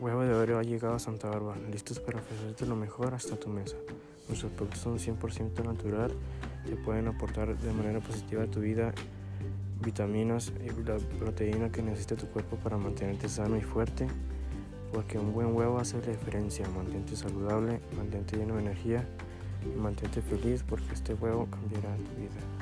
Huevo de oro ha llegado a Santa Bárbara, listos para ofrecerte lo mejor hasta tu mesa. Nuestros productos son 100% natural, te pueden aportar de manera positiva a tu vida vitaminas y la proteína que necesita tu cuerpo para mantenerte sano y fuerte, porque un buen huevo hace la diferencia, mantente saludable, mantente lleno de energía y mantente feliz porque este huevo cambiará tu vida.